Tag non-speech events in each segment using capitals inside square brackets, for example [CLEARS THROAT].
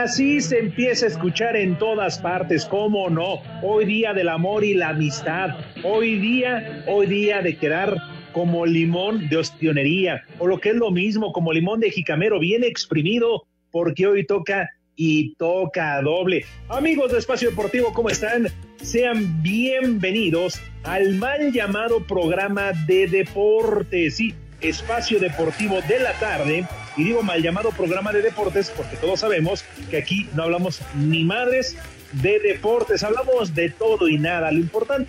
Así se empieza a escuchar en todas partes, ¿cómo no? Hoy día del amor y la amistad, hoy día, hoy día de quedar como limón de ostionería, o lo que es lo mismo, como limón de jicamero, bien exprimido, porque hoy toca y toca doble. Amigos de Espacio Deportivo, ¿cómo están? Sean bienvenidos al mal llamado programa de deportes, Espacio Deportivo de la tarde y digo mal llamado programa de deportes porque todos sabemos que aquí no hablamos ni madres de deportes, hablamos de todo y nada. Lo importante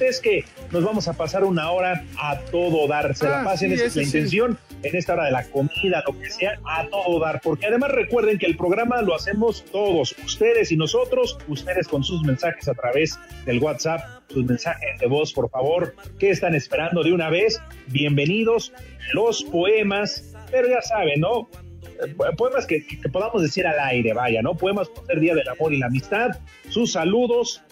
es que nos vamos a pasar una hora a todo dar. Se la ah, pasen, esa es la intención en esta hora de la comida, lo que sea, a todo dar. Porque además recuerden que el programa lo hacemos todos, ustedes y nosotros, ustedes con sus mensajes a través del WhatsApp, sus mensajes de voz, por favor. ¿Qué están esperando de una vez? Bienvenidos. Los poemas pero ya saben, ¿no? Eh, poemas que, podamos decir al aire, vaya, ¿no? Poemas por ser Día del Amor y la Amistad. Sus saludos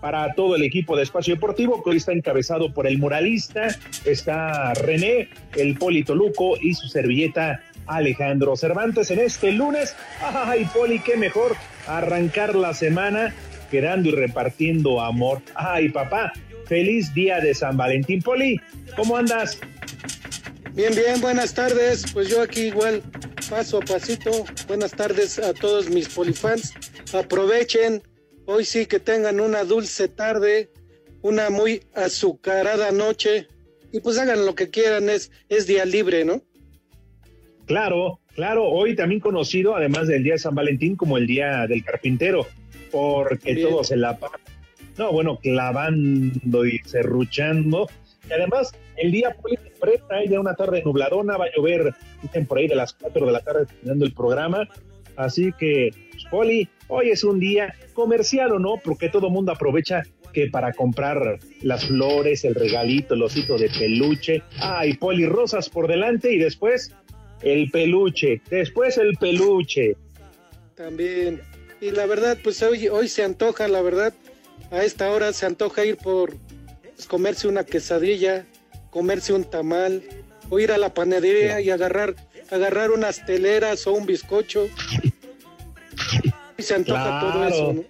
para todo el equipo de Espacio Deportivo, que hoy está encabezado por el muralista, está René, el Polito Luco y su servilleta Alejandro Cervantes en este lunes. ¡Ay, Poli, qué mejor arrancar la semana quedando y repartiendo amor! ¡Ay, papá! ¡Feliz día de San Valentín! Poli, ¿cómo andas? Bien, bien, buenas tardes. Pues yo aquí igual, paso a pasito. Buenas tardes a todos mis polifans. Aprovechen, hoy sí que tengan una dulce tarde, una muy azucarada noche. Y pues hagan lo que quieran, es, es día libre, ¿no? Claro, claro, hoy también conocido, además del día de San Valentín, como el día del carpintero, porque todos se la no, bueno, clavando y serruchando. Y además, el día fue presta, ya una tarde nubladona, va a llover, dicen por ahí de las 4 de la tarde terminando el programa. Así que, pues, Poli, hoy es un día comercial o no, porque todo mundo aprovecha que para comprar las flores, el regalito, el osito de peluche. Ay, Poli, rosas por delante y después el peluche, después el peluche. También. Y la verdad, pues hoy, hoy se antoja, la verdad, a esta hora se antoja ir por pues, comerse una quesadilla, comerse un tamal, o ir a la panadería y agarrar, agarrar unas teleras o un bizcocho. Y se antoja todo eso, ¿no?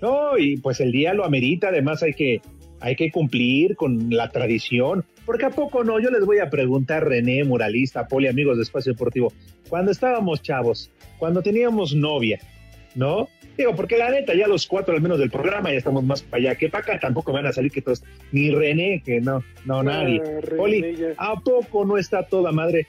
No, y pues el día lo amerita, además hay que, hay que cumplir con la tradición, porque a poco no, yo les voy a preguntar, René, muralista, Poli, amigos de Espacio Deportivo, cuando estábamos chavos, cuando teníamos novia, ¿no? Digo, porque la neta, ya los cuatro al menos del programa ya estamos más para allá que para acá, tampoco van a salir que todos, ni René, que no, no, nadie. Poli, ¿a poco no está toda madre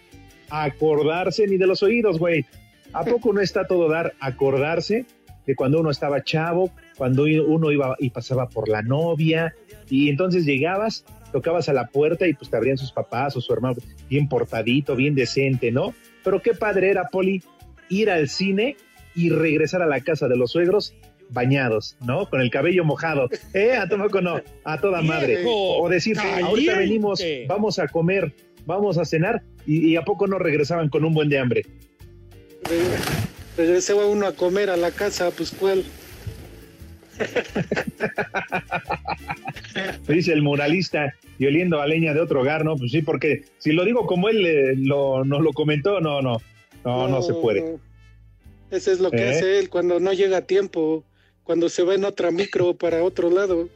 acordarse ni de los oídos, güey? ¿A [LAUGHS] poco no está todo dar acordarse de cuando uno estaba chavo, cuando uno iba y pasaba por la novia, y entonces llegabas, tocabas a la puerta y pues te abrían sus papás o su hermano, bien portadito, bien decente, ¿no? Pero qué padre era, Poli, ir al cine y regresar a la casa de los suegros bañados, ¿no? Con el cabello mojado. ¿Eh? A tampoco no, a toda madre. O decir, ahorita venimos, vamos a comer, vamos a cenar, y, a poco no regresaban con un buen de hambre. Regresaba uno a comer a la casa, pues cuál. [LAUGHS] Dice el muralista y oliendo a leña de otro hogar, ¿no? Pues sí, porque si lo digo como él eh, lo, nos lo comentó, no, no, no, no, se puede. Ese es lo que ¿Eh? hace él cuando no llega a tiempo, cuando se va en otra micro para otro lado.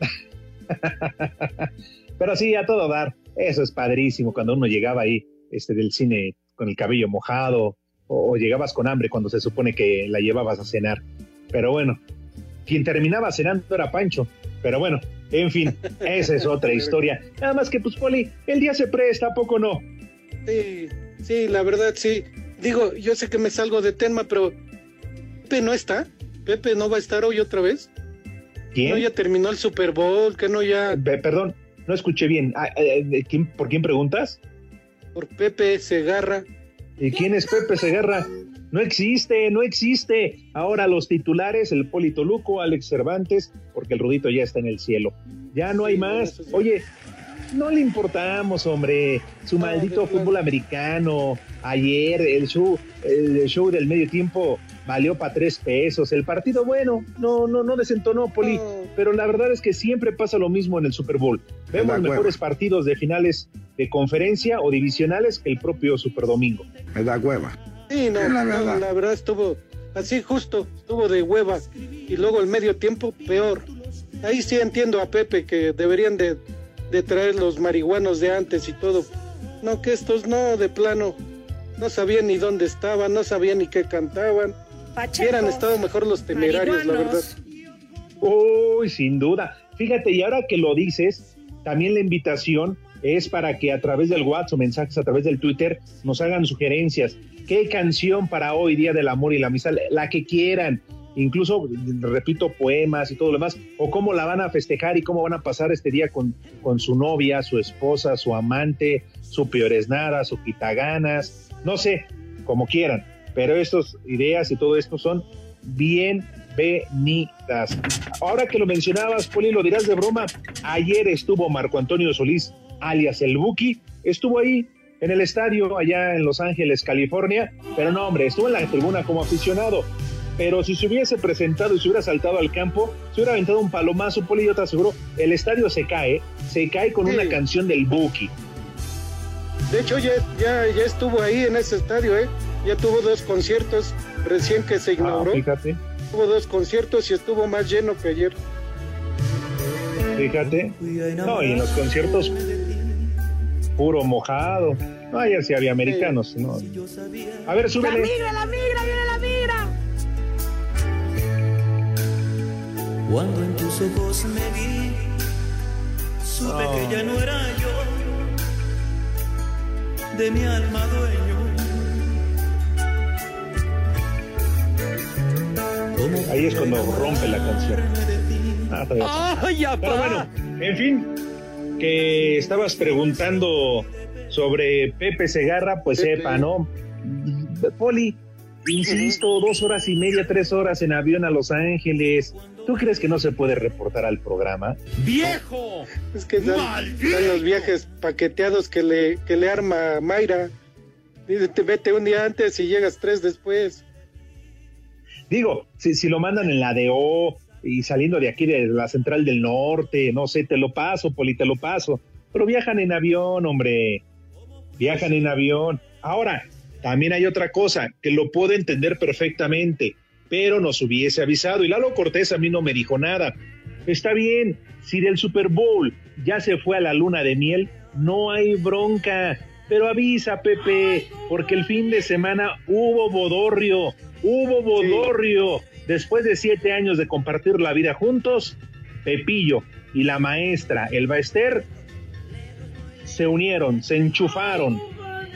[LAUGHS] Pero sí, a todo dar. Eso es padrísimo cuando uno llegaba ahí este, del cine con el cabello mojado o, o llegabas con hambre cuando se supone que la llevabas a cenar. Pero bueno, quien terminaba cenando era Pancho. Pero bueno, en fin, [LAUGHS] esa es otra historia. Nada más que, pues, Poli, el día se presta, ¿a poco no? Sí, sí, la verdad sí. Digo, yo sé que me salgo de tema, pero Pepe no está. Pepe no va a estar hoy otra vez. ¿Quién? No ya terminó el Super Bowl, que no ya Pe- Perdón, no escuché bien. Ah, eh, ¿de quién- ¿Por quién preguntas? por Pepe Segarra. ¿Y quién es Pepe Segarra? No existe, no existe. Ahora los titulares, el Polito Luco, Alex Cervantes, porque el Rudito ya está en el cielo. Ya no hay más. Oye, no le importamos, hombre. Su No, maldito fútbol americano. Ayer el show, el show del medio tiempo valió para tres pesos. El partido, bueno, no, no, no desentonó, Poli. Pero la verdad es que siempre pasa lo mismo en el Super Bowl. Vemos mejores partidos de finales de conferencia o divisionales que el propio Super Domingo. Me da hueva. Sí, no, la verdad. la verdad estuvo así justo, estuvo de hueva. Y luego el medio tiempo, peor. Ahí sí entiendo a Pepe que deberían de, de traer los marihuanos de antes y todo. No, que estos no, de plano. No sabían ni dónde estaban, no sabían ni qué cantaban. Hubieran estado mejor los temerarios, la verdad. Uy, sin duda. Fíjate, y ahora que lo dices, también la invitación es para que a través del WhatsApp o mensajes a través del Twitter nos hagan sugerencias. ¿Qué canción para hoy, Día del Amor y la Amistad? La que quieran. Incluso, repito, poemas y todo lo demás. O cómo la van a festejar y cómo van a pasar este día con, con su novia, su esposa, su amante, su peores nada, su quitaganas. No sé, como quieran. Pero estas ideas y todo esto son bienvenidas. Ahora que lo mencionabas, Poli, lo dirás de broma. Ayer estuvo Marco Antonio Solís, alias el Buki, estuvo ahí en el estadio allá en Los Ángeles, California, pero no, hombre, estuvo en la tribuna como aficionado. Pero si se hubiese presentado y se hubiera saltado al campo, se hubiera aventado un palomazo, Poli, yo te aseguro, el estadio se cae, se cae con Sí. una canción del Buki. De hecho, ya, ya, ya estuvo ahí en ese estadio, ¿eh? Ya tuvo dos conciertos recién que se Ah, inauguró. fíjate, tuvo dos conciertos y estuvo más lleno que ayer. fíjate. No, y en los conciertos, puro mojado. No, ayer sí había americanos, ¿no? A ver, súbele. la migra, viene la migra. Cuando en tus ojos me vi, supe que ya no era yo, de mi alma dueño. Ahí es cuando rompe la canción. Ah. Pero bueno, en fin, que estabas preguntando sobre Pepe Segarra, pues Pepe. sepa, ¿no? Poli, insisto, dos horas y media, tres horas en avión a Los Ángeles. ¿Tú crees que no se puede reportar al programa? ¡Viejo! Es que dan los viajes paqueteados que le, que le arma Mayra. Dice, te vete un día antes y llegas tres después. Digo, si, si lo mandan en la DO y saliendo de aquí de la Central del Norte, no sé, te lo paso, Poli, te lo paso. Pero viajan en avión, hombre. Viajan en avión. Ahora, también hay otra cosa que lo puedo entender perfectamente, pero nos hubiese avisado. Y Lalo Cortés a mí no me dijo nada. Está bien, si del Super Bowl ya se fue a la luna de miel, no hay bronca. Pero avisa, Pepe, porque el fin de semana hubo bodorrio, hubo bodorrio. Después de siete años de compartir la vida juntos, Pepillo y la maestra Elba Ester se unieron, se enchufaron.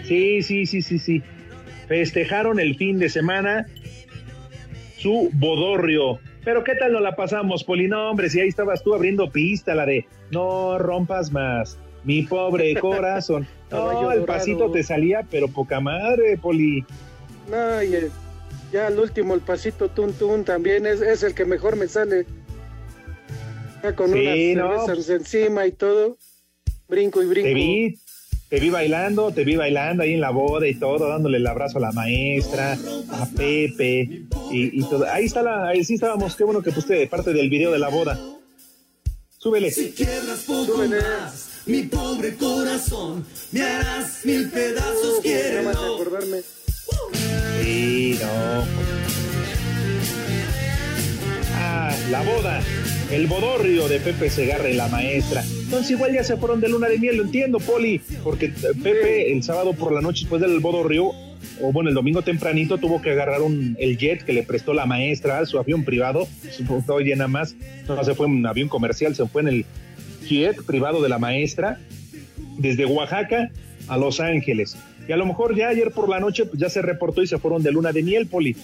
Sí, sí, sí, sí, sí. Festejaron el fin de semana su bodorrio. Pero ¿qué tal nos la pasamos, Poli? No, hombre, si ahí estabas tú abriendo pista, la de no rompas más, mi pobre [LAUGHS] corazón. No, el pasito te salía, pero poca madre, Poli. No, y el- ya al último el pasito tun tun también es, es el que mejor me sale. Ya con Sí, unas no. cervezas encima y todo. Brinco y brinco. Te vi, te vi bailando, te vi bailando ahí en la boda y todo, dándole el abrazo a la maestra, a Pepe y, y todo. Ahí está la, ahí sí estábamos, qué bueno que pusiste parte del video de la boda. Súbele. Si quiebras poco Súbele. más, mi pobre corazón, me harás mil pedazos, quiero. acordarme. Sí, no. Ah, la boda. el bodorrio de Pepe Segarra y la maestra. Entonces igual ya se fueron de luna de miel, lo entiendo, Poli, porque Pepe el sábado por la noche después del bodorrio, o bueno, el domingo tempranito tuvo que agarrar un, el jet que le prestó la maestra, su avión privado, [LAUGHS] todo llena más, no se fue en un avión comercial, se fue en el jet privado de la maestra, desde Oaxaca a Los Ángeles. Y a lo mejor ya ayer por la noche pues ya se reportó y se fueron de luna de miel, Poli.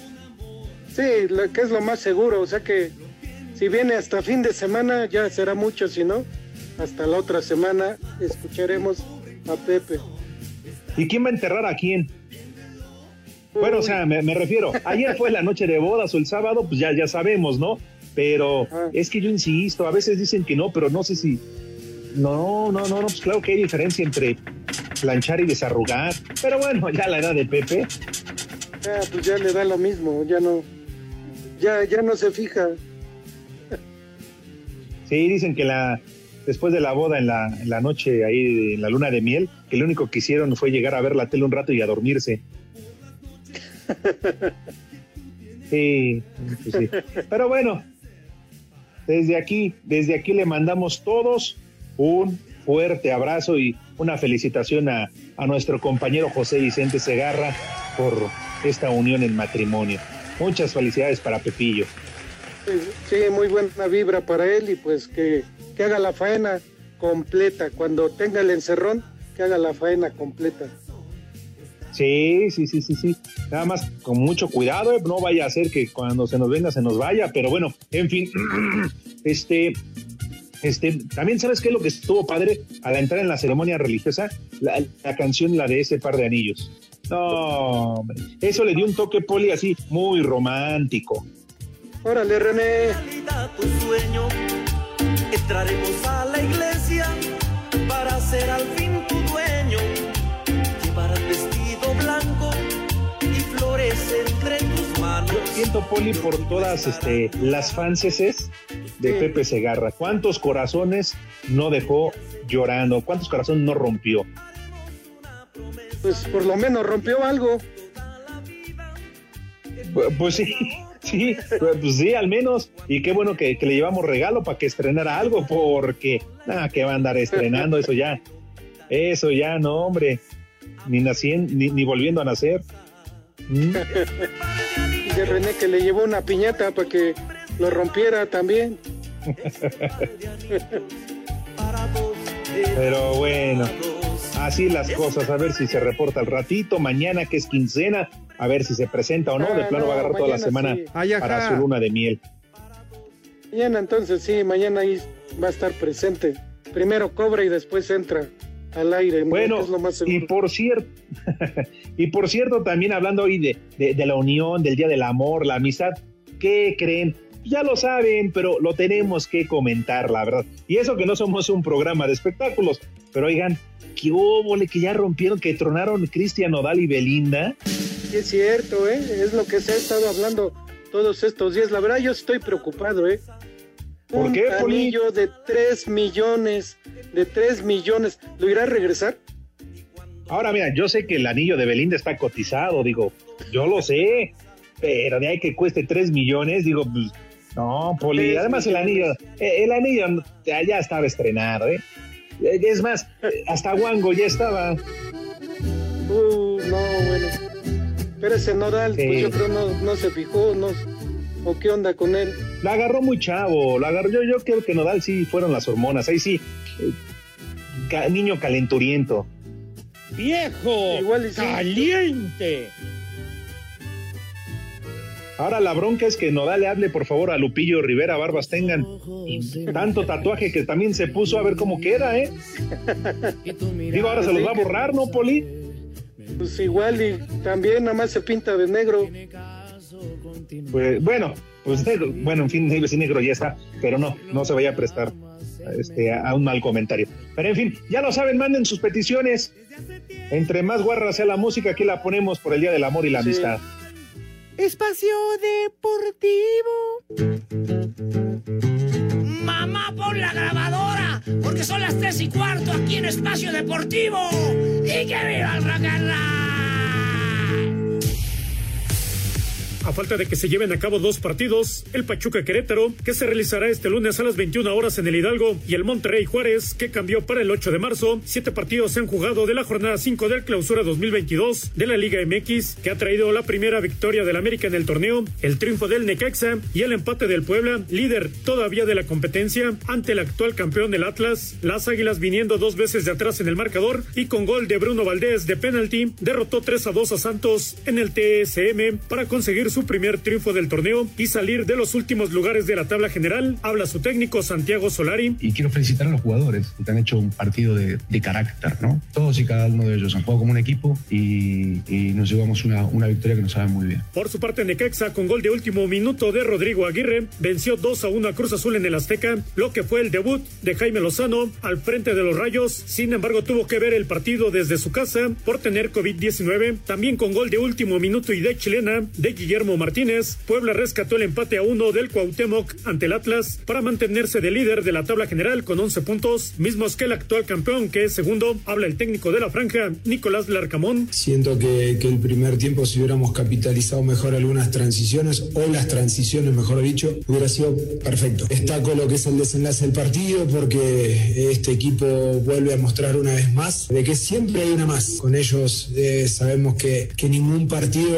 Sí, lo que es lo más seguro, o sea que si viene hasta fin de semana ya será mucho, si no, hasta la otra semana escucharemos a Pepe. ¿Y quién va a enterrar a quién? Bueno, o sea, me, refiero, ayer fue la noche de bodas o el sábado, pues ya, ya sabemos, ¿no? Pero ah. es que yo insisto, a veces dicen que no, pero no sé si... No, no, no, no, pues claro que hay diferencia entre planchar y desarrugar. Pero bueno, ya la edad de Pepe. Ah, pues ya le da lo mismo, ya no ya, ya no se fija. Sí, dicen que la después de la boda en la, en la noche ahí en la luna de miel, que lo único que hicieron fue llegar a ver la tele un rato y a dormirse. [LAUGHS] Sí, pues sí. Pero bueno, desde aquí, desde aquí le mandamos todos un fuerte abrazo y una felicitación a, a nuestro compañero José Vicente Segarra por esta unión en matrimonio. Muchas felicidades para Pepillo. Sí, muy buena vibra para él y pues que, haga la faena completa. Cuando tenga el encerrón, que haga la faena completa. Sí, sí, sí, sí, sí. Nada más con mucho cuidado, ¿eh? no vaya a ser que cuando se nos venga se nos vaya, pero bueno, en fin, [CLEARS THROAT] este, este, también sabes qué es lo que estuvo padre al entrar en la ceremonia religiosa, la, la canción, la de ese par de anillos. No, eso le dio un toque poli así, muy romántico. Órale, René. Tu sueño, entraremos a la iglesia para ser al fin tu dueño. Llevarás vestido blanco y flores entre Yo siento, Poli, por todas este, las fanses de Pepe Segarra. ¿Cuántos corazones no dejó llorando? ¿Cuántos corazones no rompió? pues por lo menos rompió algo. Pues sí, [LAUGHS] sí, pues sí, al menos. Y qué bueno que, le llevamos regalo para que estrenara algo, porque nada, que va a andar estrenando eso ya. Eso ya, no, hombre. Ni naciendo, ni, volviendo a nacer. ¿Mm? [LAUGHS] De René que le llevó una piñata para que lo rompiera también. [LAUGHS] Pero bueno. Así las cosas, a ver si se reporta al ratito, mañana que es quincena, a ver si se presenta o no, de ah, plano va a agarrar toda la semana para su luna de miel. Mañana entonces sí, mañana ahí va a estar presente. Primero cobra y después entra al aire. Bueno, y por cierto, [LAUGHS] y por cierto, también hablando hoy de, de la unión, del Día del Amor, la amistad, ¿qué creen? Ya lo saben, pero lo tenemos que comentar, la verdad. Y eso que no somos un programa de espectáculos, pero oigan, que hubo, que ya rompieron, que tronaron Cristian Nodal y Belinda. Sí, es cierto, ¿eh? Es lo que se ha estado hablando todos estos días. La verdad, yo estoy preocupado, ¿eh? ¿Por Un qué, anillo de 3 millones, de 3 millones, ¿lo irá a regresar? Ahora, mira, yo sé que el anillo de Belinda está cotizado, digo, yo lo sé, pero de ahí que cueste 3 millones, digo, pues, no, Poli, además el anillo, eh, el anillo ya estaba estrenado, ¿eh? Es más, [LAUGHS] hasta Wango ya estaba. Uh, no, bueno. Pero ese Nodal, pues yo creo no, no se fijó, no, o qué onda con él. La agarró muy chavo, la agarró, yo, yo creo que Nodal sí fueron las hormonas, ahí sí, eh, niño calenturiento. Viejo, Igual caliente. Ahora la bronca es que Nodal le hable por favor a Lupillo Rivera Barbas tengan tanto tatuaje que también se puso a ver cómo queda, ¿eh? Digo, ahora se los va a borrar, ¿no, Poli? Pues igual y también nada más se pinta de negro. Pues bueno, pues negro, bueno, en fin, negro, negro ya está, pero no, no se vaya a prestar este, a un mal comentario. Pero en fin, ya lo saben, manden sus peticiones. Entre más guarra sea la música, aquí la ponemos por el Día del Amor y la Amistad. Espacio Deportivo. Mamá, pon la grabadora, porque son las tres y cuarto aquí en Espacio Deportivo. ¡Y que viva el rock A falta de que se lleven a cabo dos partidos, el Pachuca Querétaro, que se realizará este lunes a las 21 horas en el Hidalgo, y el Monterrey Juárez, que cambió para el 8 de marzo. Siete partidos se han jugado de la jornada 5 del clausura 2022 de la Liga MX, que ha traído la primera victoria del América en el torneo, el triunfo del Necaxa y el empate del Puebla, líder todavía de la competencia, ante el actual campeón del Atlas. Las Águilas viniendo dos veces de atrás en el marcador y con gol de Bruno Valdés de penalti, derrotó 3 a 2 a Santos en el TSM para conseguir su primer triunfo del torneo y salir de los últimos lugares de la tabla general. Habla su técnico Santiago Solari. Y quiero felicitar a los jugadores que han hecho un partido de, carácter, ¿no? Todos y cada uno de ellos han jugado como un equipo y, nos llevamos una, una victoria que nos sabe muy bien. Por su parte, Necaxa, con gol de último minuto de Rodrigo Aguirre, venció 2 a 1 a Cruz Azul en el Azteca, lo que fue el debut de Jaime Lozano al frente de los Rayos. Sin embargo, tuvo que ver el partido desde su casa por tener COVID-19. También con gol de último minuto y de chilena de Guillermo Martínez, Puebla rescató el empate a uno del Cuauhtémoc ante el Atlas para mantenerse de líder de la tabla general con 11 puntos, mismos que el actual campeón que es segundo. Habla el técnico de la franja, Nicolás Larcamón. Siento que, el primer tiempo si hubiéramos capitalizado mejor algunas transiciones o las transiciones, mejor dicho, hubiera sido perfecto. Destaco lo que es el desenlace del partido porque este equipo vuelve a mostrar una vez más de que siempre hay una más. Con ellos eh, sabemos que ningún partido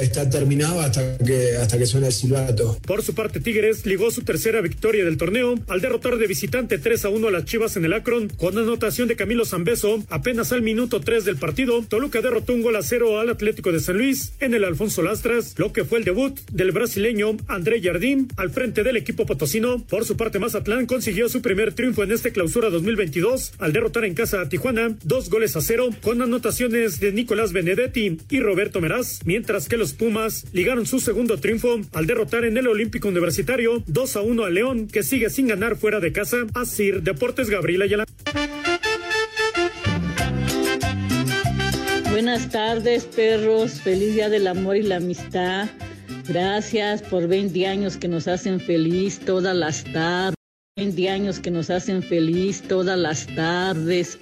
está terminado hasta que, hasta que suena el silbato. Por su parte, Tigres ligó su tercera victoria del torneo al derrotar de visitante 3 a 1 a las Chivas en el Akron con anotación de Camilo Zambeso apenas al minuto 3 del partido. Toluca derrotó un gol a cero al Atlético de San Luis en el Alfonso Lastras, lo que fue el debut del brasileño André Jardín al frente del equipo potosino. Por su parte, Mazatlán consiguió su primer triunfo en este clausura 2022 al derrotar en casa a Tijuana dos goles a cero con anotaciones de Nicolás Benedetti y Roberto Meraz, mientras que los Pumas ligaron su segundo triunfo al derrotar en el Olímpico Universitario 2 a 1 a León, que sigue sin ganar fuera de casa. a Deportes Gabriela Ayala. Buenas tardes, perros. Feliz Día del Amor y la Amistad. Gracias por 20 años que nos hacen feliz todas las tardes. 20 años que nos hacen feliz todas las tardes.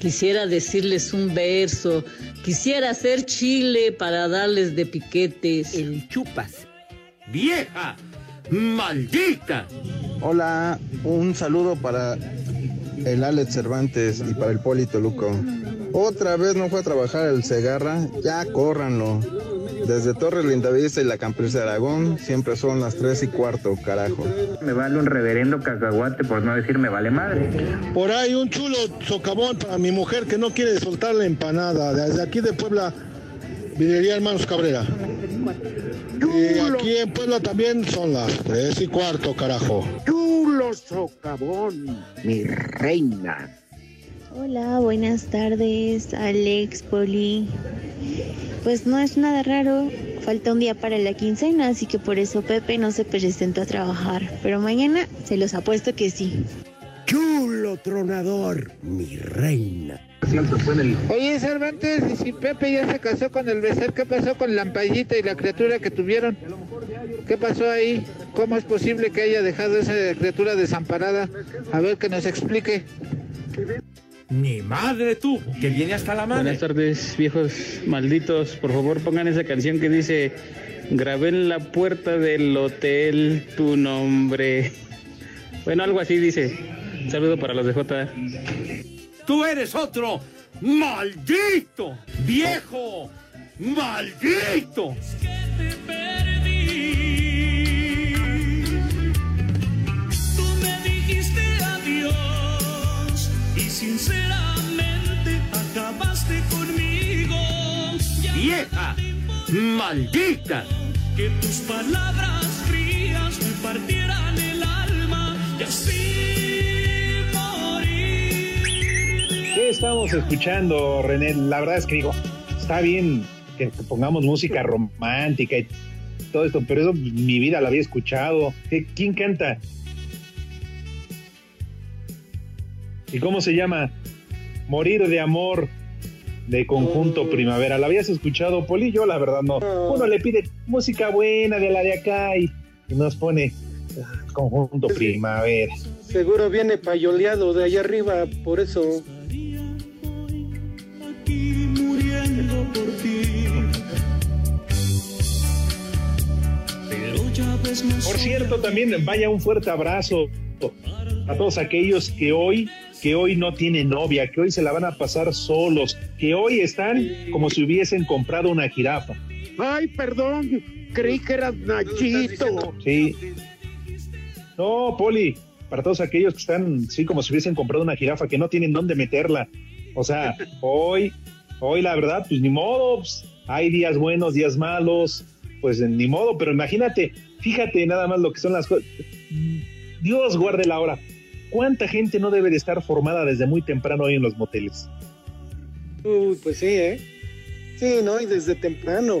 Quisiera decirles un verso. Quisiera hacer chile para darles de piquetes. El chupas. ¡Vieja! ¡Maldita! Hola, un saludo para el Alex Cervantes y para el Polito Luco. Otra vez no fue a trabajar el Segarra, ya córranlo. Desde Torres Lindavista y la Campeones de Aragón siempre son las 3 y cuarto, carajo. Me vale un reverendo cacahuate por no decir me vale madre. Por ahí un chulo socavón para mi mujer que no quiere soltar la empanada. Desde aquí de Puebla, Videría Hermanos Cabrera. Y aquí en Puebla también son las 3 y cuarto, carajo. Chulo socavón, mi reina. Hola, buenas tardes, Alex, Poli. Pues no es nada raro, falta un día para la quincena, así que por eso Pepe no se presentó a trabajar. Pero mañana se los apuesto que sí. Chulo tronador, mi reina. Oye, Cervantes, y si Pepe ya se casó con el becer, ¿qué pasó con la ampallita y la criatura que tuvieron? ¿Qué pasó ahí? ¿Cómo es posible que haya dejado esa criatura desamparada? A ver que nos explique. Mi madre tú, que viene hasta la madre. Buenas tardes, viejos malditos. Por favor, pongan esa canción que dice: Grabé en la puerta del hotel tu nombre. Bueno, algo así dice. saludo para los de J. Tú eres otro maldito, viejo, maldito. Sinceramente acabaste conmigo. Vieja, maldita. Que tus palabras frías me partieran el alma y así morir. ¿Qué estamos escuchando, René? La verdad es que digo, está bien que pongamos música romántica y todo esto, pero eso mi vida la había escuchado. ¿Quién canta? ¿Y cómo se llama? Morir de amor de Conjunto Primavera. ¿La habías escuchado, Poli? Yo la verdad no. Uno le pide música buena de la de acá y, nos pone ah, Conjunto Primavera. Seguro viene payoleado de allá arriba, por eso. Aquí muriendo por ti. Por cierto, también vaya un fuerte abrazo a todos aquellos que hoy que hoy no tienen novia, que hoy se la van a pasar solos, que hoy están como si hubiesen comprado una jirafa. Ay, perdón, creí que eras Nachito. Sí. No, Poli, para todos aquellos que están, sí, como si hubiesen comprado una jirafa, que no tienen dónde meterla. O sea, hoy, hoy la verdad, pues ni modo, pues, hay días buenos, días malos, pues ni modo, pero imagínate, fíjate nada más lo que son las cosas. Dios guarde la hora. ¿Cuánta gente no debe de estar formada desde muy temprano hoy en los moteles? Uy, pues sí, ¿eh? Sí, ¿no? Y desde temprano.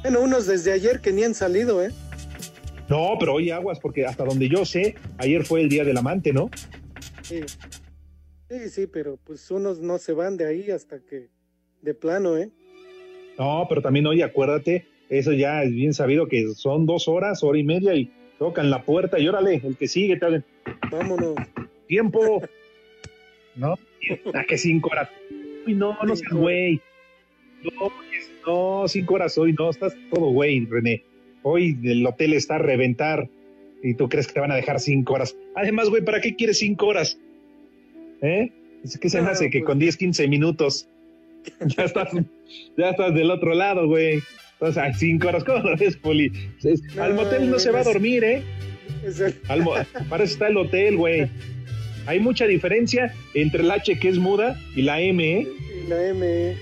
Bueno, unos desde ayer que ni han salido, ¿eh? No, pero hoy aguas, porque hasta donde yo sé, ayer fue el día del amante, ¿no? Sí. Sí, sí, pero pues unos no se van de ahí hasta que de plano, ¿eh? No, pero también hoy acuérdate, eso ya es bien sabido que son dos horas, hora y media y tocan la puerta y órale, el que sigue, te hablan. Vámonos. Tiempo. ¿No? ¿A que cinco horas? Uy, no, no seas güey. No, no, cinco horas hoy, no, estás todo güey, René. Hoy el hotel está a reventar y tú crees que te van a dejar cinco horas. Además, güey, ¿para qué quieres cinco horas? ¿Eh? Es que se me hace que con 10, 15 minutos [LAUGHS] ya estás, ya estás del otro lado, güey. Entonces, hay cinco horas, ¿cómo lo ves, Poli? Al motel no se va a dormir, ¿eh? Al mo- para eso está el hotel, güey. Hay mucha diferencia entre el H que es muda y la M, ¿eh? Y la M. ¿eh?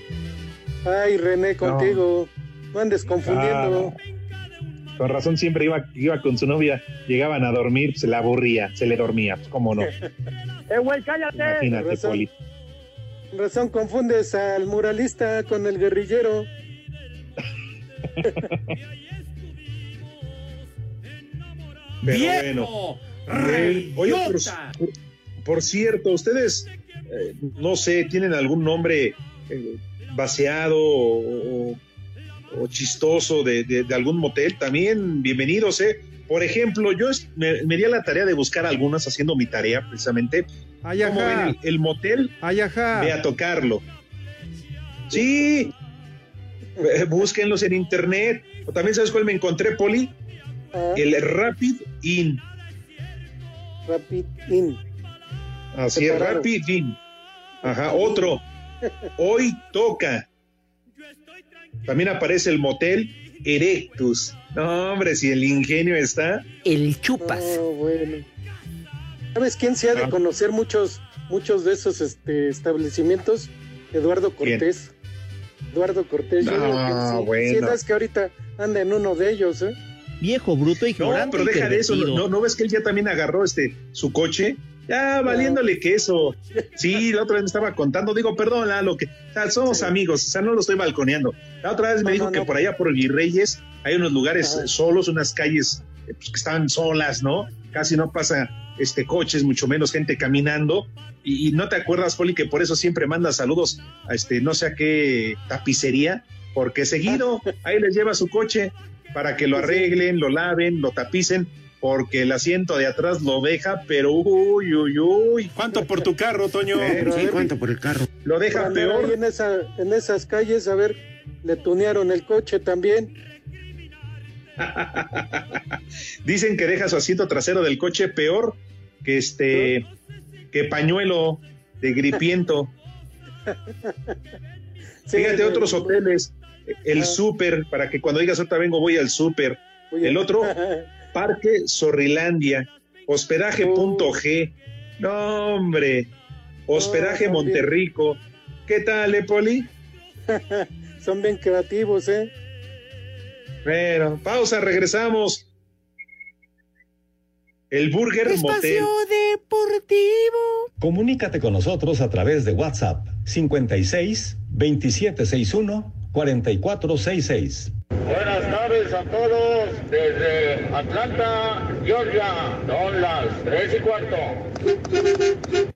Ay, René, contigo. No andes confundiendo. Ah, con razón siempre iba, iba con su novia, llegaban a dormir, se la aburría, se le dormía, pues cómo no. [LAUGHS] ¡Eh, güey, cállate! Imagínate, razón. Poli. Razón confundes al muralista con el guerrillero. [LAUGHS] Pero ¡Viejo! bueno. Oye, por, ¡Reyota! por- por cierto, ustedes, eh, no sé, tienen algún nombre eh, vaciado o, o- o chistoso de, de- de algún motel, también bienvenidos, ¿eh? Por ejemplo, yo me, me di a la tarea de buscar algunas haciendo mi tarea precisamente. Ay, ¿Cómo ven el, el motel? Ay. Ve a tocarlo. Sí. Eh, Búsquenlos en internet. O también, ¿sabes cuál me encontré, Poli? Ah, El Rapid Inn. Rapid In. Así es. Rapid Inn. Ajá, otro. [LAUGHS] Hoy toca. También aparece el motel Erectus. No, hombre, si el ingenio está. El chupas. Oh, bueno. ¿Sabes quién se ha de Ah. conocer muchos, muchos de esos este, establecimientos? Eduardo ¿Quién? Cortés. Eduardo Cortés. Yo Ah, digo que sí. bueno. Sí, es que ahorita anda en uno de ellos, ¿eh? Viejo, bruto, No, ignorante. pero y deja de eso. ¿No, ¿No ves que él ya también agarró este su coche? Ya valiéndole queso. Sí, la otra vez me estaba contando. Digo, perdón, Lalo, que o sea, somos Sí. amigos, o sea, no lo estoy balconeando. La otra vez me No, dijo no, que no. por allá por Virreyes hay unos lugares solos, unas calles eh, pues, que están solas, ¿no? Casi no pasa este coches, mucho menos gente caminando. Y, y no te acuerdas, Poli, que por eso siempre manda saludos a este, no sé a qué tapicería, porque seguido ahí les lleva su coche para que lo arreglen, lo laven, lo tapicen, porque el asiento de atrás lo deja, pero uy, uy, uy. ¿Cuánto por tu carro, Toño? Sí, ¿cuánto por el carro? Lo deja peor. en, esa, en esas calles, a ver, le tunearon el coche también. [LAUGHS] Dicen que deja su asiento trasero del coche peor que este que pañuelo de gripiento. [LAUGHS] Fíjate otros hoteles, el Ah. súper, para que cuando digas otra vengo voy al súper. El otro, [LAUGHS] Parque Zorrilandia, hospedaje.g. No, hombre, hospedaje también. Monterrico. ¿Qué tal, eh, Poli? [LAUGHS] Son bien creativos, ¿eh? Bueno, pausa, regresamos. El Burger Motel. Espacio Deportivo. Comunícate con nosotros a través de WhatsApp 56 2761 4466. Buenas tardes a todos desde Atlanta, Georgia. Son las tres y cuarto.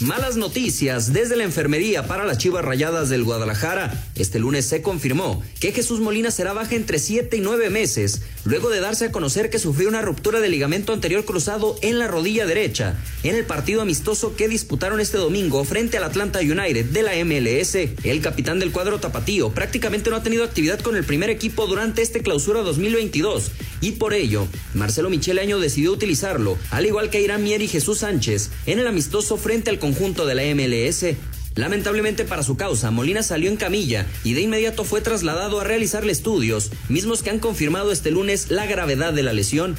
Malas noticias desde la enfermería para las Chivas Rayadas del Guadalajara. Este lunes se confirmó que Jesús Molina será baja entre 7 y 9 meses, luego de darse a conocer que sufrió una ruptura del ligamento anterior cruzado en la rodilla derecha, en el partido amistoso que disputaron este domingo frente al Atlanta United de la MLS. El capitán del cuadro tapatío prácticamente no ha tenido actividad con el primer equipo durante este clausura 2022 y por ello, Marcelo Michele Año decidió utilizarlo, al igual que Irán Mier y Jesús Sánchez, en el amistoso frente al conjunto de la MLS. Lamentablemente para su causa, Molina salió en camilla y de inmediato fue trasladado a realizarle estudios, mismos que han confirmado este lunes la gravedad de la lesión.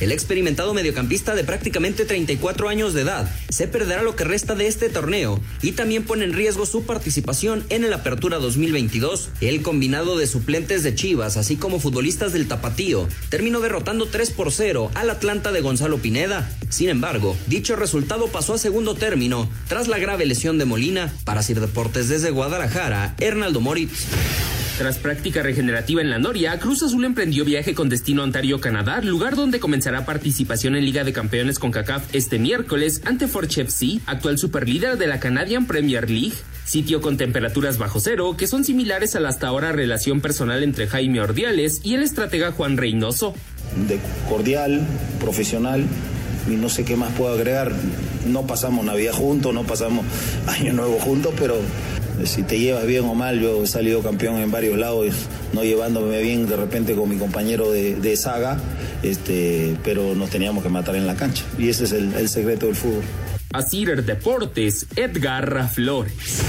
El experimentado mediocampista de prácticamente 34 años de edad se perderá lo que resta de este torneo y también pone en riesgo su participación en el Apertura 2022. El combinado de suplentes de Chivas, así como futbolistas del Tapatío, terminó derrotando 3 por 0 al Atlanta de Gonzalo Pineda. Sin embargo, dicho resultado pasó a segundo término tras la grave lesión de Molina. Para Sir Deportes desde Guadalajara, Hernaldo Moritz. Tras práctica regenerativa en la Noria, Cruz Azul emprendió viaje con destino a Ontario, Canadá, lugar donde comenzará participación en Liga de Campeones con CACAF este miércoles ante Forge FC, actual superlíder de la Canadian Premier League, sitio con temperaturas bajo cero que son similares a la hasta ahora relación personal entre Jaime Ordiales y el estratega Juan Reynoso. De cordial, profesional, y no sé qué más puedo agregar. No pasamos Navidad juntos, no pasamos [LAUGHS] Año Nuevo juntos, pero si te llevas bien o mal, yo he salido campeón en varios lados, no llevándome bien de repente con mi compañero de, saga, este, pero nos teníamos que matar en la cancha. Y ese es el, secreto del fútbol. Asirer Deportes, Edgar Flores.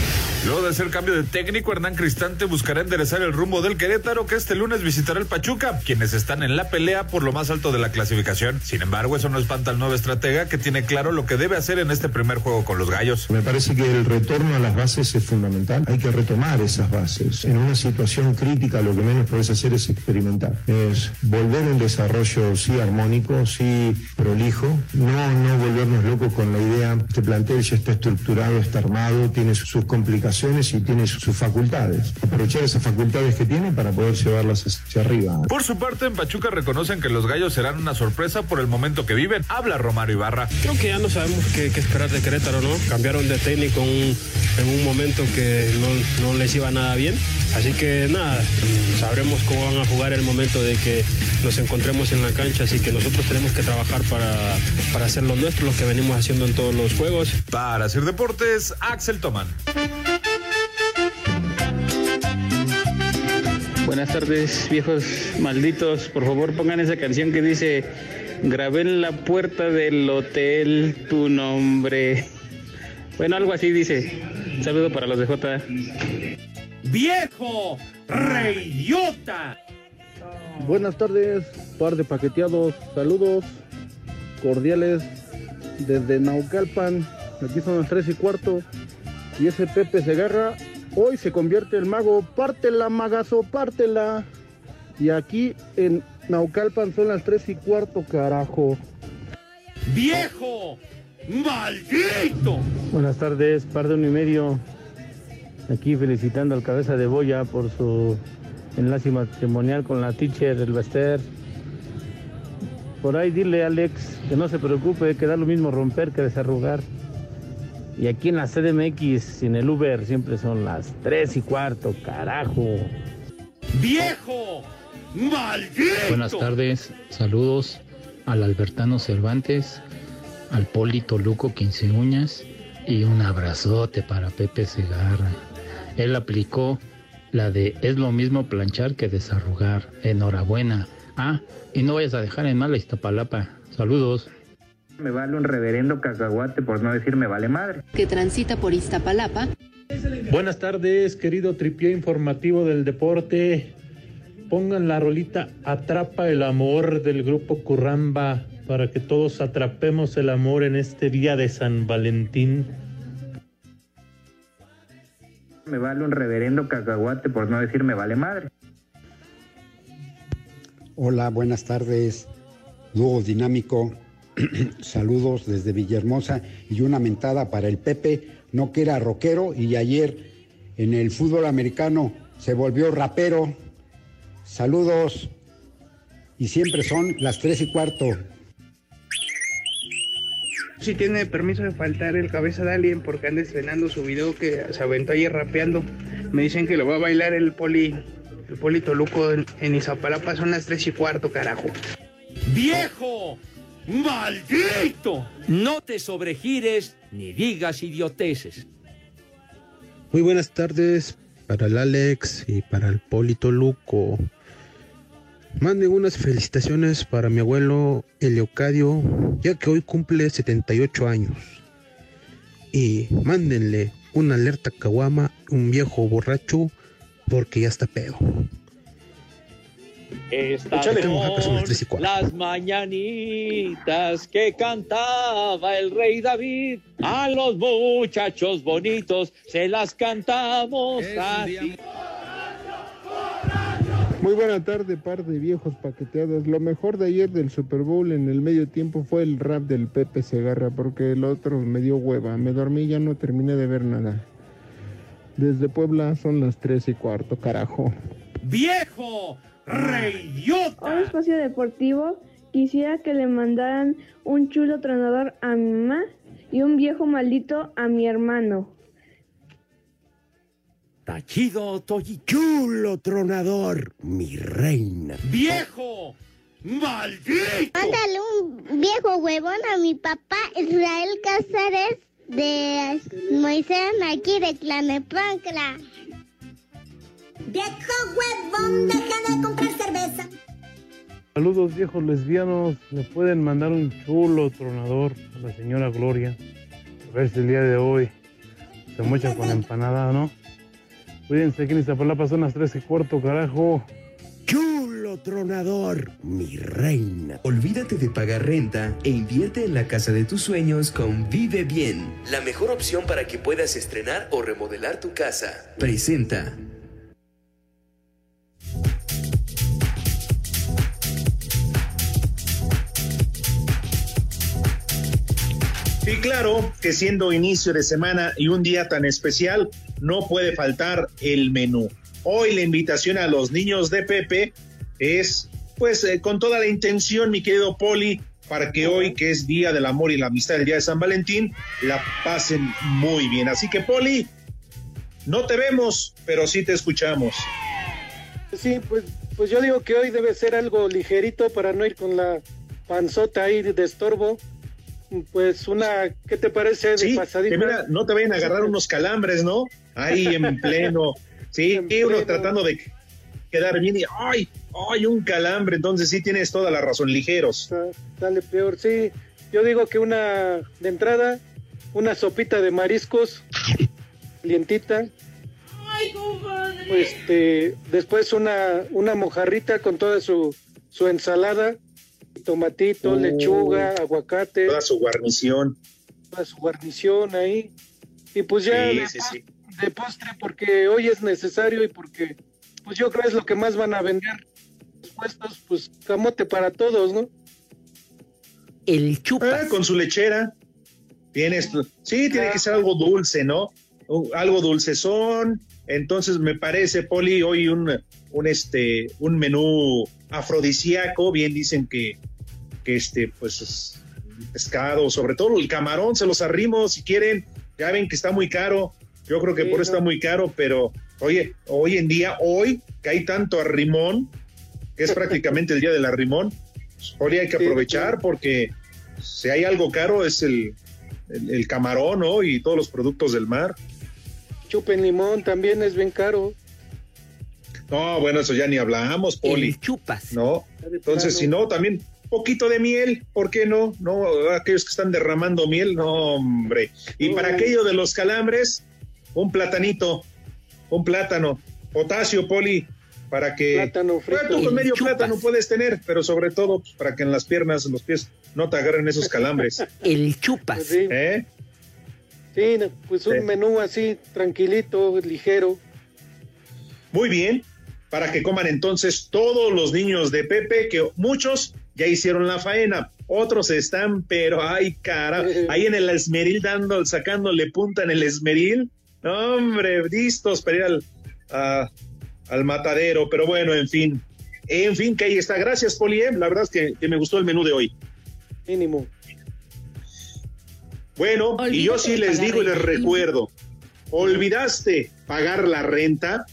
Luego de hacer cambio de técnico, Hernán Cristante buscará enderezar el rumbo del Querétaro, que este lunes visitará el Pachuca, quienes están en la pelea por lo más alto de la clasificación. Sin embargo, eso no espanta al nuevo estratega, que tiene claro lo que debe hacer en este primer juego con los gallos. Me parece que el retorno a las bases es fundamental. Hay que retomar esas bases. En una situación crítica, lo que menos puedes hacer es experimentar. Es volver un desarrollo, sí, armónico, sí, prolijo. No, no volvernos locos con la idea, este plantel ya está estructurado, está armado, tiene sus complicaciones y tiene sus facultades. Aprovechar esas facultades que tiene para poder llevarlas hacia arriba. Por su parte, en Pachuca reconocen que los gallos serán una sorpresa por el momento que viven. Habla Romario Ibarra. Creo que ya no sabemos qué, esperar de Querétaro, ¿no? Cambiaron de técnico en un momento que no, no les iba nada bien. Así que nada, sabremos cómo van a jugar el momento de que nos encontremos en la cancha, así que nosotros tenemos que trabajar para, para hacer lo nuestro, lo que venimos haciendo en todos los juegos. Para hacer deportes, Axel Toman. Buenas tardes, viejos malditos. Por favor, pongan esa canción que dice: Grabé en la puerta del hotel tu nombre. Bueno, algo así dice. saludo para los de J. ¡Viejo! ¡Reyota! Buenas tardes, par de paqueteados. Saludos cordiales desde Naucalpan. Aquí son las tres y cuarto. Y ese Pepe Segarra Hoy se convierte el mago, pártela, magazo, pártela. Y aquí en Naucalpan son las tres y cuarto, carajo. ¡Viejo! ¡Maldito! Buenas tardes, par de uno y medio. Aquí felicitando al cabeza de Boya por su enlace matrimonial con la teacher del Bester. Por ahí dile Alex que no se preocupe, que da lo mismo romper que desarrugar. Y aquí en la CDMX, sin el Uber, siempre son las 3 y cuarto, carajo. ¡Viejo! ¡Maldito! Buenas tardes, saludos al Albertano Cervantes, al Polito Luco Quince Uñas y un abrazote para Pepe Segarra. Él aplicó la de es lo mismo planchar que desarrugar. Enhorabuena. Ah, y no vayas a dejar en mal Iztapalapa. Saludos. Me vale un reverendo cacahuate por no decir me vale madre. Que transita por Iztapalapa. Buenas tardes, querido tripié informativo del deporte. Pongan la rolita Atrapa el amor del grupo Curramba para que todos atrapemos el amor en este día de San Valentín. Me vale un reverendo cacahuate por no decir me vale madre. Hola, buenas tardes. Dúo dinámico [CLEARS THROAT] Saludos desde Villahermosa y una mentada para el Pepe, no que era rockero y ayer en el fútbol americano se volvió rapero. Saludos y siempre son las tres y cuarto. si tiene permiso de faltar el cabeza de alguien porque anda estrenando su video que se aventó ayer rapeando. Me dicen que lo va a bailar el poli, el poli Toluco en, en Izapalapa, son las tres y cuarto, carajo. ¡Viejo! ¡Maldito! No te sobregires ni digas idioteces. Muy buenas tardes para el Alex y para el Polito Luco. Manden unas felicitaciones para mi abuelo Eliocadio, ya que hoy cumple 78 años. Y mándenle una alerta caguama, un viejo borracho, porque ya está pedo. Estas son las mañanitas que cantaba el rey David. A los muchachos bonitos se las cantamos así. Muy buena tarde, par de viejos paqueteados. Lo mejor de ayer del Super Bowl en el medio tiempo fue el rap del Pepe Segarra, porque el otro me dio hueva. Me dormí y ya no terminé de ver nada. Desde Puebla son las tres y cuarto, carajo. ¡Viejo! ¡Reyota! Hoy espacio deportivo quisiera que le mandaran un chulo tronador a mi mamá y un viejo maldito a mi hermano. Tachido Toyi. Chulo tronador, mi reina. ¡Viejo! ¡Maldito! Mándale un viejo huevón a mi papá Israel Cáceres de Moisés aquí de Tlanepancla. Viejo huevón, deja de comprar cerveza. Saludos viejos lesbianos, le pueden mandar un chulo tronador a la señora Gloria. A ver si el día de hoy se mocha con empanada, ¿no? Cuídense aquí en Iztapalapa son las tres y cuarto, carajo. Chulo tronador, mi reina. Olvídate de pagar renta e invierte en la casa de tus sueños con Vive Bien, la mejor opción para que puedas estrenar o remodelar tu casa. Presenta. Y claro que siendo inicio de semana y un día tan especial, no puede faltar el menú. Hoy la invitación a los niños de Pepe es, pues, eh, con toda la intención, mi querido Poli, para que hoy, que es Día del Amor y la Amistad, el Día de San Valentín, la pasen muy bien. Así que, Poli, no te vemos, pero sí te escuchamos. Sí, pues, pues yo digo que hoy debe ser algo ligerito para no ir con la panzota ahí de estorbo. Pues una, ¿qué te parece de Sí, pasadita? que mira, no te vayan a agarrar [LAUGHS] unos calambres, ¿no? Ahí en pleno. Sí, uno tratando de quedar bien y ¡ay! ¡ay! Un calambre. Entonces sí tienes toda la razón, ligeros. Dale peor, sí. Yo digo que una de entrada, una sopita de mariscos, lientita. Este, después una, una mojarrita con toda su, su ensalada, tomatito, Oh. lechuga, aguacate, Toda su guarnición. toda su guarnición ahí. Y pues ya Sí, de, sí, pos- sí. de postre, porque hoy es necesario y porque, pues yo creo es lo que más van a vender. Los puestos, pues camote para todos, ¿no? El chupas. con su lechera. Tienes, sí, tiene que ser algo dulce, ¿no? Algo dulcezón. Entonces me parece, Poli, hoy un, un este, un menú afrodisíaco. Bien dicen que, que este, pues es pescado, sobre todo el camarón, se los arrimo si quieren. Ya ven que está muy caro. Yo creo que Sí, por eso no. está muy caro, pero oye, hoy en día, hoy que hay tanto arrimón, que es prácticamente el día del arrimón, pues, hoy hay que aprovechar porque si hay algo caro es el, el, el camarón, ¿no? Y todos los productos del mar. Chupen limón también es bien caro. No, bueno, eso ya ni hablamos, Poli. chupas. No. Entonces, si no, también poquito de miel, ¿por qué no? No, aquellos que están derramando miel, no, hombre. Y para aquello de los calambres, un platanito, un plátano, potasio, Poli, para que... Plátano frito. Tú con El medio chupas. plátano puedes tener, pero sobre todo pues, para que en las piernas, en los pies, no te agarren esos calambres. [LAUGHS] El chupas. Sí, ¿Eh? Sí, pues un Sí. menú así, tranquilito, ligero. Muy bien, para que coman entonces todos los niños de Pepe, que muchos ya hicieron la faena, otros están, pero ay, cara, [LAUGHS] ahí en el esmeril dando, sacándole punta en el esmeril, hombre, listos para ir al, a- al matadero, pero bueno, en fin, en fin, que ahí está. Gracias, Poli, eh, la verdad es que, que me gustó el menú de hoy. Mínimo. Bueno, y yo sí les digo y les recuerdo, ¿olvidaste pagar la renta?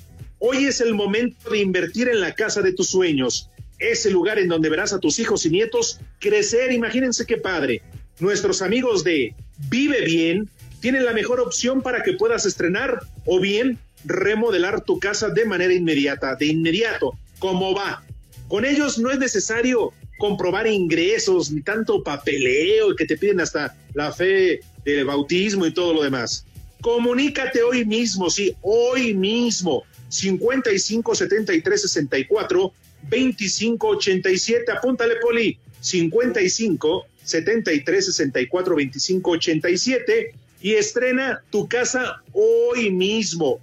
Hoy es el momento de invertir en la casa de tus sueños, ese lugar en donde verás a tus hijos y nietos crecer. Imagínense qué padre. Nuestros amigos de Vive Bien tienen la mejor opción para que puedas estrenar o bien remodelar tu casa de manera inmediata, de inmediato, como va. Con ellos no es necesario comprobar ingresos ni tanto papeleo que te piden hasta la fe del bautismo y todo lo demás. Comunícate hoy mismo, sí, hoy mismo. 55 73 64 25 87. Apúntale, Poli. 55 73 64 25 87 y estrena tu casa hoy mismo.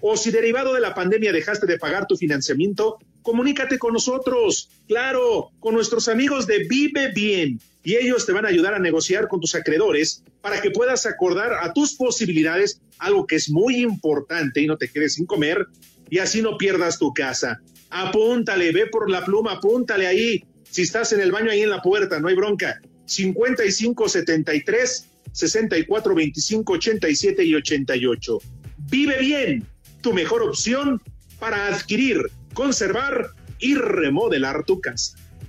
O si derivado de la pandemia dejaste de pagar tu financiamiento, comunícate con nosotros, claro, con nuestros amigos de Vive Bien. Y ellos te van a ayudar a negociar con tus acreedores para que puedas acordar a tus posibilidades algo que es muy importante y no te quedes sin comer y así no pierdas tu casa. Apúntale, ve por la pluma, apúntale ahí. Si estás en el baño ahí en la puerta, no hay bronca. 5573 64 25 87 y 88. Vive bien, tu mejor opción para adquirir, conservar y remodelar tu casa.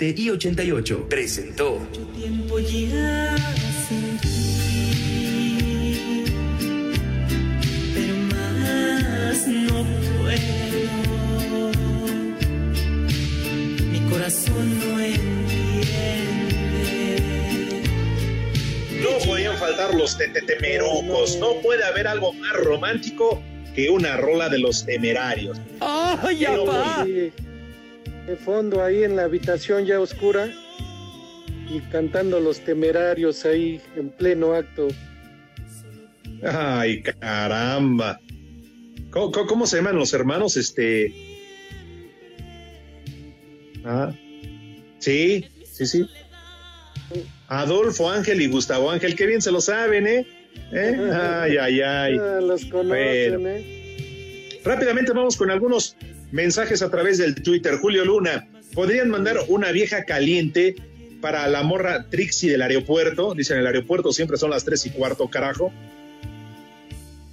y 88. Presentó. tiempo ya sentir, pero más no puedo. Mi corazón no entiende. No podían faltar los temerucos. No puede haber algo más romántico que una rola de los temerarios. ¡Ay, apá! De fondo ahí en la habitación ya oscura y cantando los temerarios ahí en pleno acto. Ay, caramba. ¿Cómo, cómo- cómo se llaman los hermanos? Este. Ah. Sí, sí, sí. Adolfo Ángel y Gustavo Ángel, qué bien se lo saben, ¿eh? ¿Eh? [LAUGHS] Ay, ay, ay. Ah, los conocen, Bueno. ¿eh? Rápidamente vamos con algunos mensajes a través del Twitter. Julio Luna, ¿podrían mandar una vieja caliente para la morra Trixie del aeropuerto? Dicen, el aeropuerto siempre son las tres y cuarto, carajo.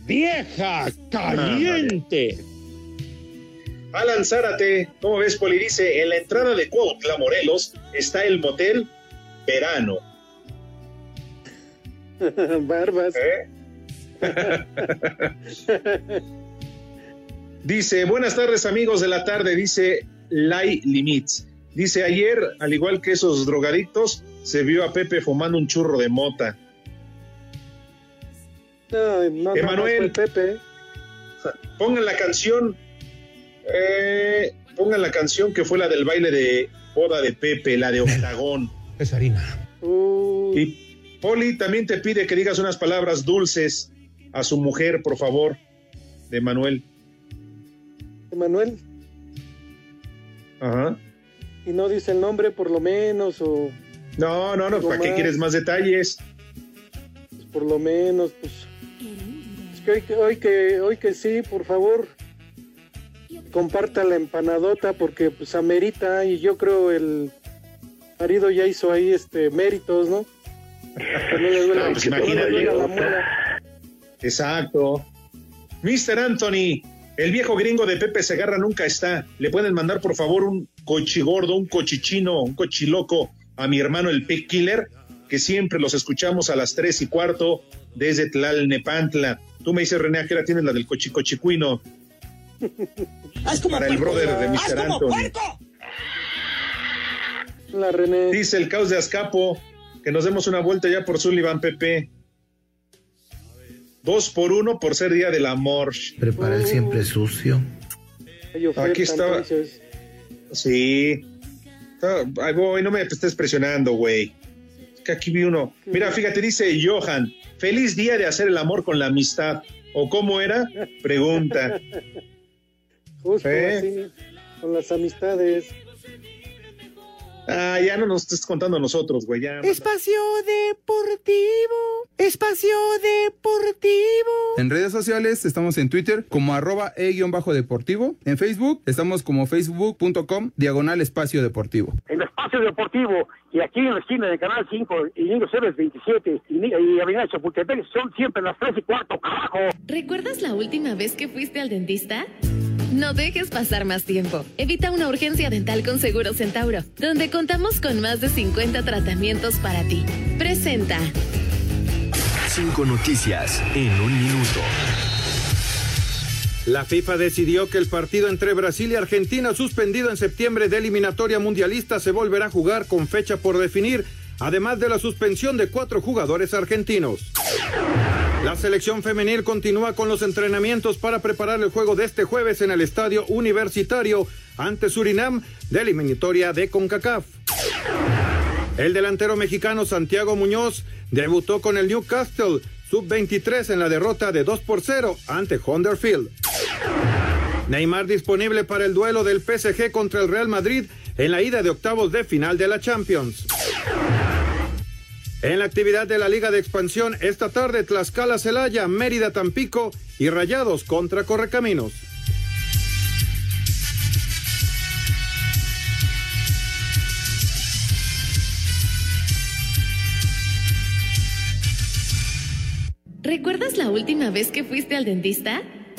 ¡Vieja caliente! Alan Zárate, ¿cómo ves, Poli? Dice, en la entrada de Cuautla, Morelos, está el motel Verano. [LAUGHS] Barbas. [LAUGHS] [LAUGHS] Dice, buenas tardes amigos de la tarde, dice Lai Limits. Dice, ayer, al igual que esos drogadictos, se vio a Pepe fumando un churro de mota. No, no, Emanuel. no, Pepe. Pongan la canción, eh, pongan la canción que fue la del baile de boda de Pepe, la de Octagón. Es harina. Y Poli también te pide que digas unas palabras dulces a su mujer, por favor, de Manuel. Emanuel. Ajá. Y no dice el nombre por lo menos, o No, no, no, ¿para qué más. quieres más detalles? pues, por lo menos, pues. Es que hoy, que hoy que hoy que sí, por favor, comparta la empanadota porque pues amerita y yo creo el marido ya hizo ahí este méritos, ¿no? No, pues. Exacto. Mr. Anthony, el viejo gringo de Pepe Segarra nunca está. Le pueden mandar, por favor, un cochigordo, un cochichino, un cochiloco a mi hermano el Pig Killer, que siempre los escuchamos a las tres y cuarto desde Tlalnepantla. Tú me dices, René, ¿a qué hora tienes la del cochicochicuino? [LAUGHS] Para el brother de Mr. Anthony. La René. Dice el caos de Azcapo que nos demos una vuelta ya por Sullivan, Pepe. Dos por uno por ser día del amor. Prepara el siempre sucio. Hay oferta, Aquí estaba. Sí. Ah, Ahí voy, no me estés presionando, güey. Es que aquí vi uno. Mira, fíjate, dice Johan. feliz día de hacer el amor con la amistad. ¿O cómo era? Pregunta. [LAUGHS] Justo ¿Eh? así, con las amistades. Ah, ya no nos estés contando a nosotros, güey. Ya. Espacio Deportivo. Espacio Deportivo. En redes sociales estamos en Twitter como arroba e-deportivo. En Facebook estamos como facebook.com diagonal espacio deportivo. En Espacio Deportivo y aquí en la esquina de Canal 5 y Niño Ceres 27 y, y Avenida Chapultepec son siempre las 3 y cuarto, carajo. ¿Recuerdas la última vez que fuiste al dentista? No dejes pasar más tiempo. Evita una urgencia dental con Seguro Centauro, donde contamos con más de 50 tratamientos para ti. Presenta. Cinco noticias en un minuto. La FIFA decidió que el partido entre Brasil y Argentina, suspendido en septiembre de eliminatoria mundialista, se volverá a jugar con fecha por definir, además de la suspensión de cuatro jugadores argentinos. La selección femenil continúa con los entrenamientos para preparar el juego de este jueves en el estadio universitario ante Surinam de eliminatoria de CONCACAF. El delantero mexicano Santiago Muñoz debutó con el Newcastle sub-23 en la derrota de 2 por 0 ante Huddersfield. Neymar disponible para el duelo del PSG contra el Real Madrid en la ida de octavos de final de la Champions. En la actividad de la Liga de Expansión, esta tarde Tlaxcala Celaya, Mérida Tampico y Rayados contra Correcaminos. ¿Recuerdas la última vez que fuiste al dentista?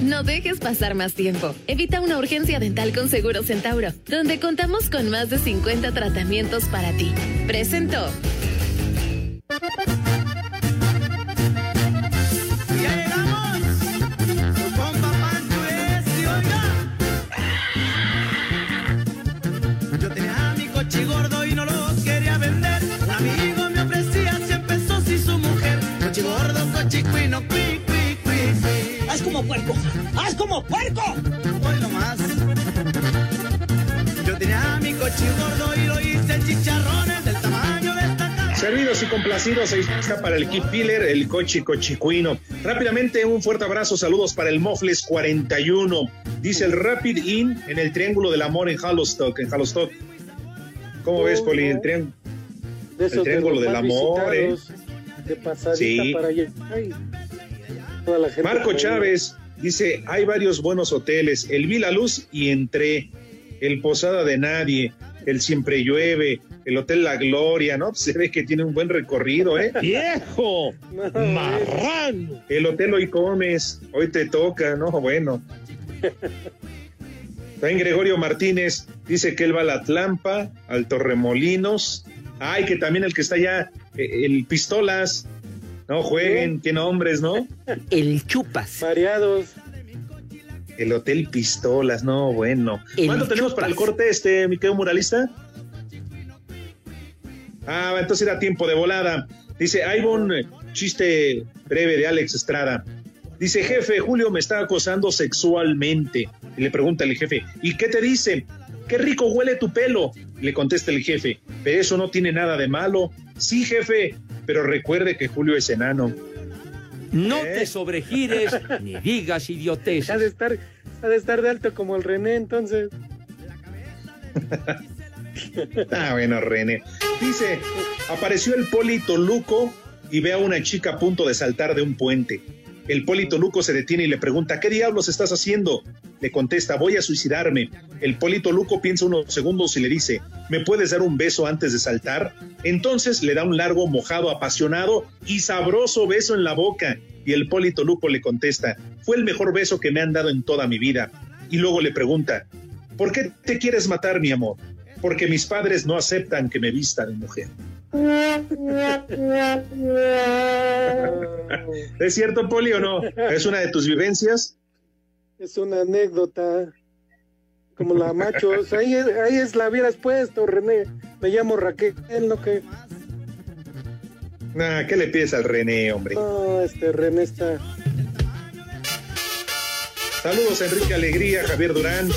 No dejes pasar más tiempo. Evita una urgencia dental con Seguro Centauro, donde contamos con más de 50 tratamientos para ti. Presentó. Como puerco! ¡Haz como puerco! Hoy nomás. Yo tenía mi coche gordo y lo hice chicharrones del tamaño de esta casa. Servidos y complacidos, ahí está para el Keep Piller, el coche cochicuino. Rápidamente, un fuerte abrazo, saludos para el Mofles 41. Dice el Rapid Inn en el Triángulo del Amor en Hallostock, en Hallostock. ¿Cómo ves, Poli? El, trián- De el de Triángulo del Amor, ¿eh? De pasadita Sí. para allá. Ay, toda la gente Marco. Chávez dice, hay varios buenos hoteles, el Vila Luz y Entré, el Posada de Nadie, el Siempre Llueve, el Hotel La Gloria, ¿no? [LAUGHS] Se ve que tiene un buen recorrido, ¿eh? [LAUGHS] ¡Viejo! ¡Marrano! El Hotel Hoy Comes, hoy te toca, ¿no? Bueno. También Gregorio Martínez dice que él va a la Tlampa, al Torremolinos. Ay, que también el que está allá, eh, el Pistolas. No jueguen, qué nombres, ¿no? El chupas. Variados. El Hotel Pistolas, no, bueno. El ¿Cuándo tenemos para el corte este, mi querido muralista? Ah, entonces era tiempo de volada. Dice, hay un eh, chiste breve de Alex Estrada. Dice, jefe, Julio me está acosando sexualmente. Y le pregunta el jefe, ¿y qué te dice? Qué rico huele tu pelo. Le contesta el jefe, pero eso no tiene nada de malo. Sí, jefe, pero recuerde que Julio es enano. No te sobregires [LAUGHS] ni digas idioteces. Ha de estar, ha de estar de alto como el René, entonces. [LAUGHS] Ah, bueno, René. Dice, apareció el Polito Luco y ve a una chica a punto de saltar de un puente. El Polito Luco se detiene y le pregunta, ¿qué diablos estás haciendo? Le contesta, voy a suicidarme. El Polito Luco piensa unos segundos y le dice, ¿me puedes dar un beso antes de saltar? Entonces le da un largo, mojado, apasionado y sabroso beso en la boca. Y el Polito Luco le contesta, fue el mejor beso que me han dado en toda mi vida. Y luego le pregunta, ¿por qué te quieres matar, mi amor? Porque mis padres no aceptan que me vista de mujer. [LAUGHS] ¿Es cierto, Poli, o no? ¿Es una de tus vivencias? Es una anécdota. como la machos. Ahí, es- ahí es la hubieras puesto, René. Me llamo Raquel, ¿no que? Nah, ¿qué le pides al René, hombre? No, este René está. Saludos Enrique Alegría, Javier Durán,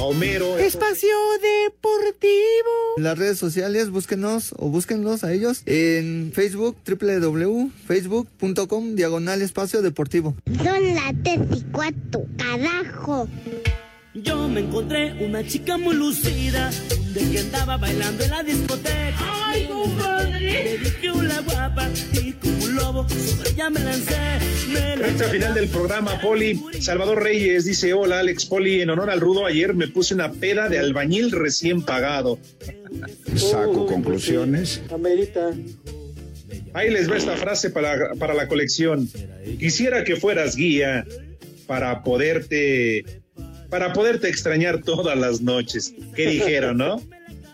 Homero. Espacio Deportivo. En las redes sociales, búsquenos o búsquenlos a ellos en Facebook, www.facebook.com, diagonal espacio deportivo. Son las y cuatro, carajo. Yo me encontré una chica muy lucida de que andaba bailando en la discoteca. ¡Ay, compadre! Le dije una guapa y como un lobo sobre ella me lancé. Me Recta final del programa, Poli. Salvador Reyes dice: Hola, Alex Poli. En honor al rudo, ayer me puse una peda de albañil recién pagado. Saco conclusiones. Amerita. Ahí les va esta frase para, para la colección. Quisiera que fueras guía para poderte para poderte extrañar todas las noches. ¿Qué dijeron, no?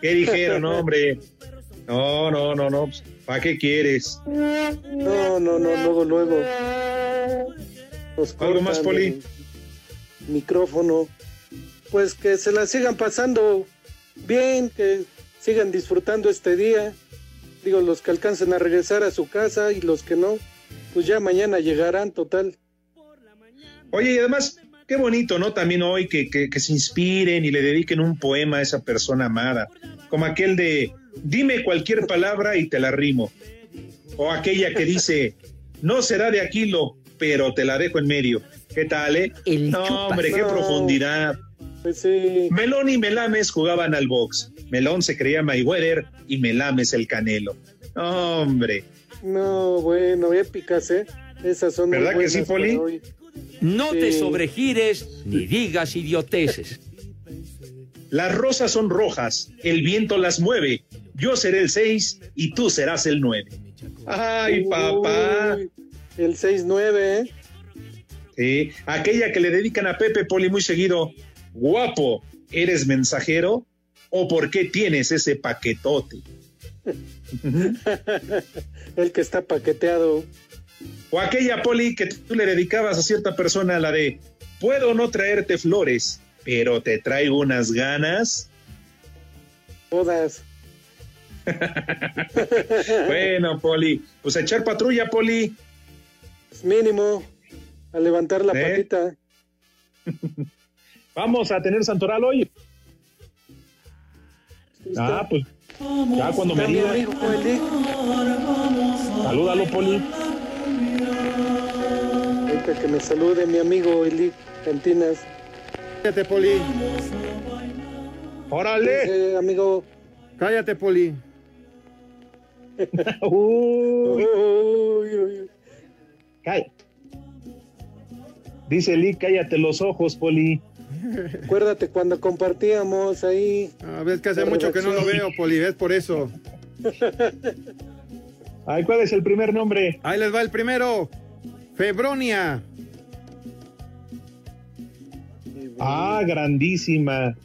¿Qué dijeron, hombre? No, no, no, no. ¿Para qué quieres? No, no, no, luego, luego. ¿Algo más, Poli? Micrófono. Pues que se la sigan pasando bien, que sigan disfrutando este día. Digo, los que alcancen a regresar a su casa y los que no, pues ya mañana llegarán, total. Oye, y además, qué bonito, ¿no? También hoy que, que, que se inspiren y le dediquen un poema a esa persona amada. Como aquel de, dime cualquier palabra y te la rimo. O aquella que dice, no será de Aquilo, pero te la dejo en medio. ¿Qué tal, eh? no, hombre, qué No. profundidad. Pues sí. Melón y Melames jugaban al box. Melón se creía Mayweather y Melames el Canelo. Hombre. No, bueno, épicas, ¿eh? Esas son muy ¿Verdad que buenas sí, Poli? No te sobregires ni digas idioteces. Las rosas son rojas, el viento las mueve. Yo seré el 6 y tú serás el 9. Ay, papá. Uy, El 6-9, ¿eh? Sí, aquella que le dedican a Pepe Poli muy seguido. Guapo, ¿eres mensajero? ¿O por qué tienes ese paquetote? [LAUGHS] El que está paqueteado. O aquella Poli que tú le dedicabas a cierta persona, la de, puedo no traerte flores, pero te traigo unas ganas. Todas. [LAUGHS] Bueno, Poli, pues a echar patrulla, Poli. Mínimo. A levantar la ¿Eh? patita. [LAUGHS] Vamos a tener Santoral hoy. Ah, pues ya cuando me diga. Salúdalo, Poli. Que me salude mi amigo Eli Cantinas. Cállate, Poli. Órale. Dice, amigo. Cállate, Poli. [LAUGHS] [LAUGHS] Uy. Uy, uy, uy. Cállate. Dice Lee, cállate los ojos, Poli. Acuérdate cuando compartíamos ahí. A ver, que hace mucho que no lo veo, Poli, es por eso. [LAUGHS] Ay, ¿cuál es el primer nombre? Ahí les va el primero. Febronia. Ah, grandísima.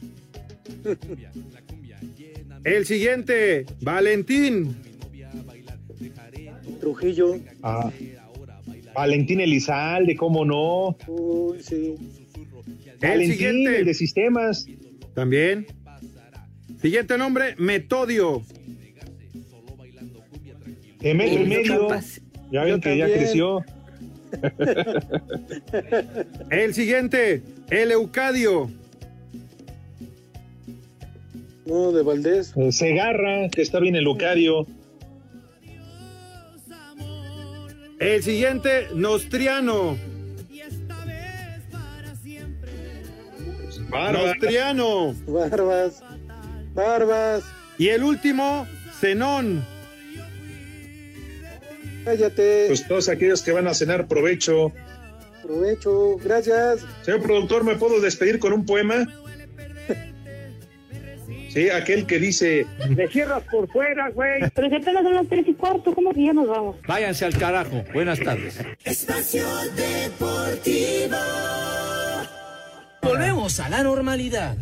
El siguiente, Valentín. Trujillo. Ah. Valentín Elizalde, ¿cómo no? Uy, sí. El Valentín, siguiente. el de sistemas. También. Siguiente nombre, Metodio. De metro y medio. Ya ven Yo que ya creció. El siguiente, Eleucadio. No, de Valdés. Eh, Segarra, que está bien el Lucario. El siguiente, Nostriano. Barba. Nostriano. Barbas. Barbas. Y el último, Zenón. Cállate. Pues todos aquellos que van a cenar, provecho. Provecho. Gracias. Señor productor, ¿me puedo despedir con un poema? [LAUGHS] Sí, aquel que dice, Me cierras por fuera, güey. Pero si apenas son las tres y cuarto, ¿cómo que ya nos vamos? Váyanse al carajo. Buenas tardes. Espacio Deportivo. Volvemos a la normalidad.